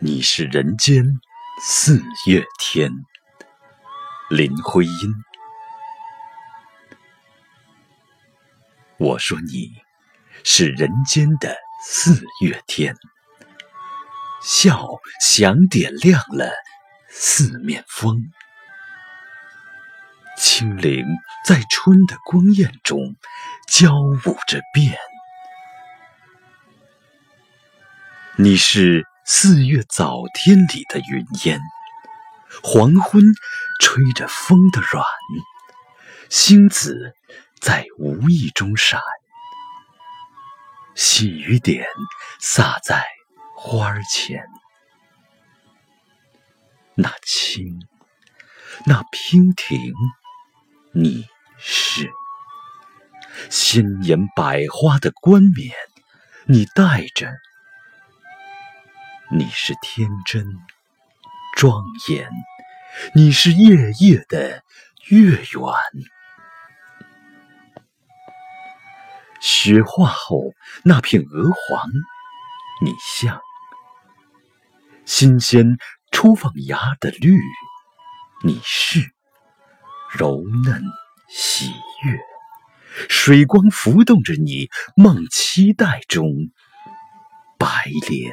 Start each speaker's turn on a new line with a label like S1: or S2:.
S1: 你是人间四月天，林徽因。我说你是人间的四月天，笑响点亮了四面风，清灵在春的光艳中交舞着变。你是。四月早天里的云烟，黄昏吹着风的软，星子在无意中闪，细雨点洒在花前。那清，那娉婷，你是鲜艳百花的冠冕，你戴着。你是天真庄严，你是夜夜的月圆。雪化后那片鹅黄，你像新鲜初放芽的绿，你是柔嫩喜悦，水光浮动着你梦期待中白莲。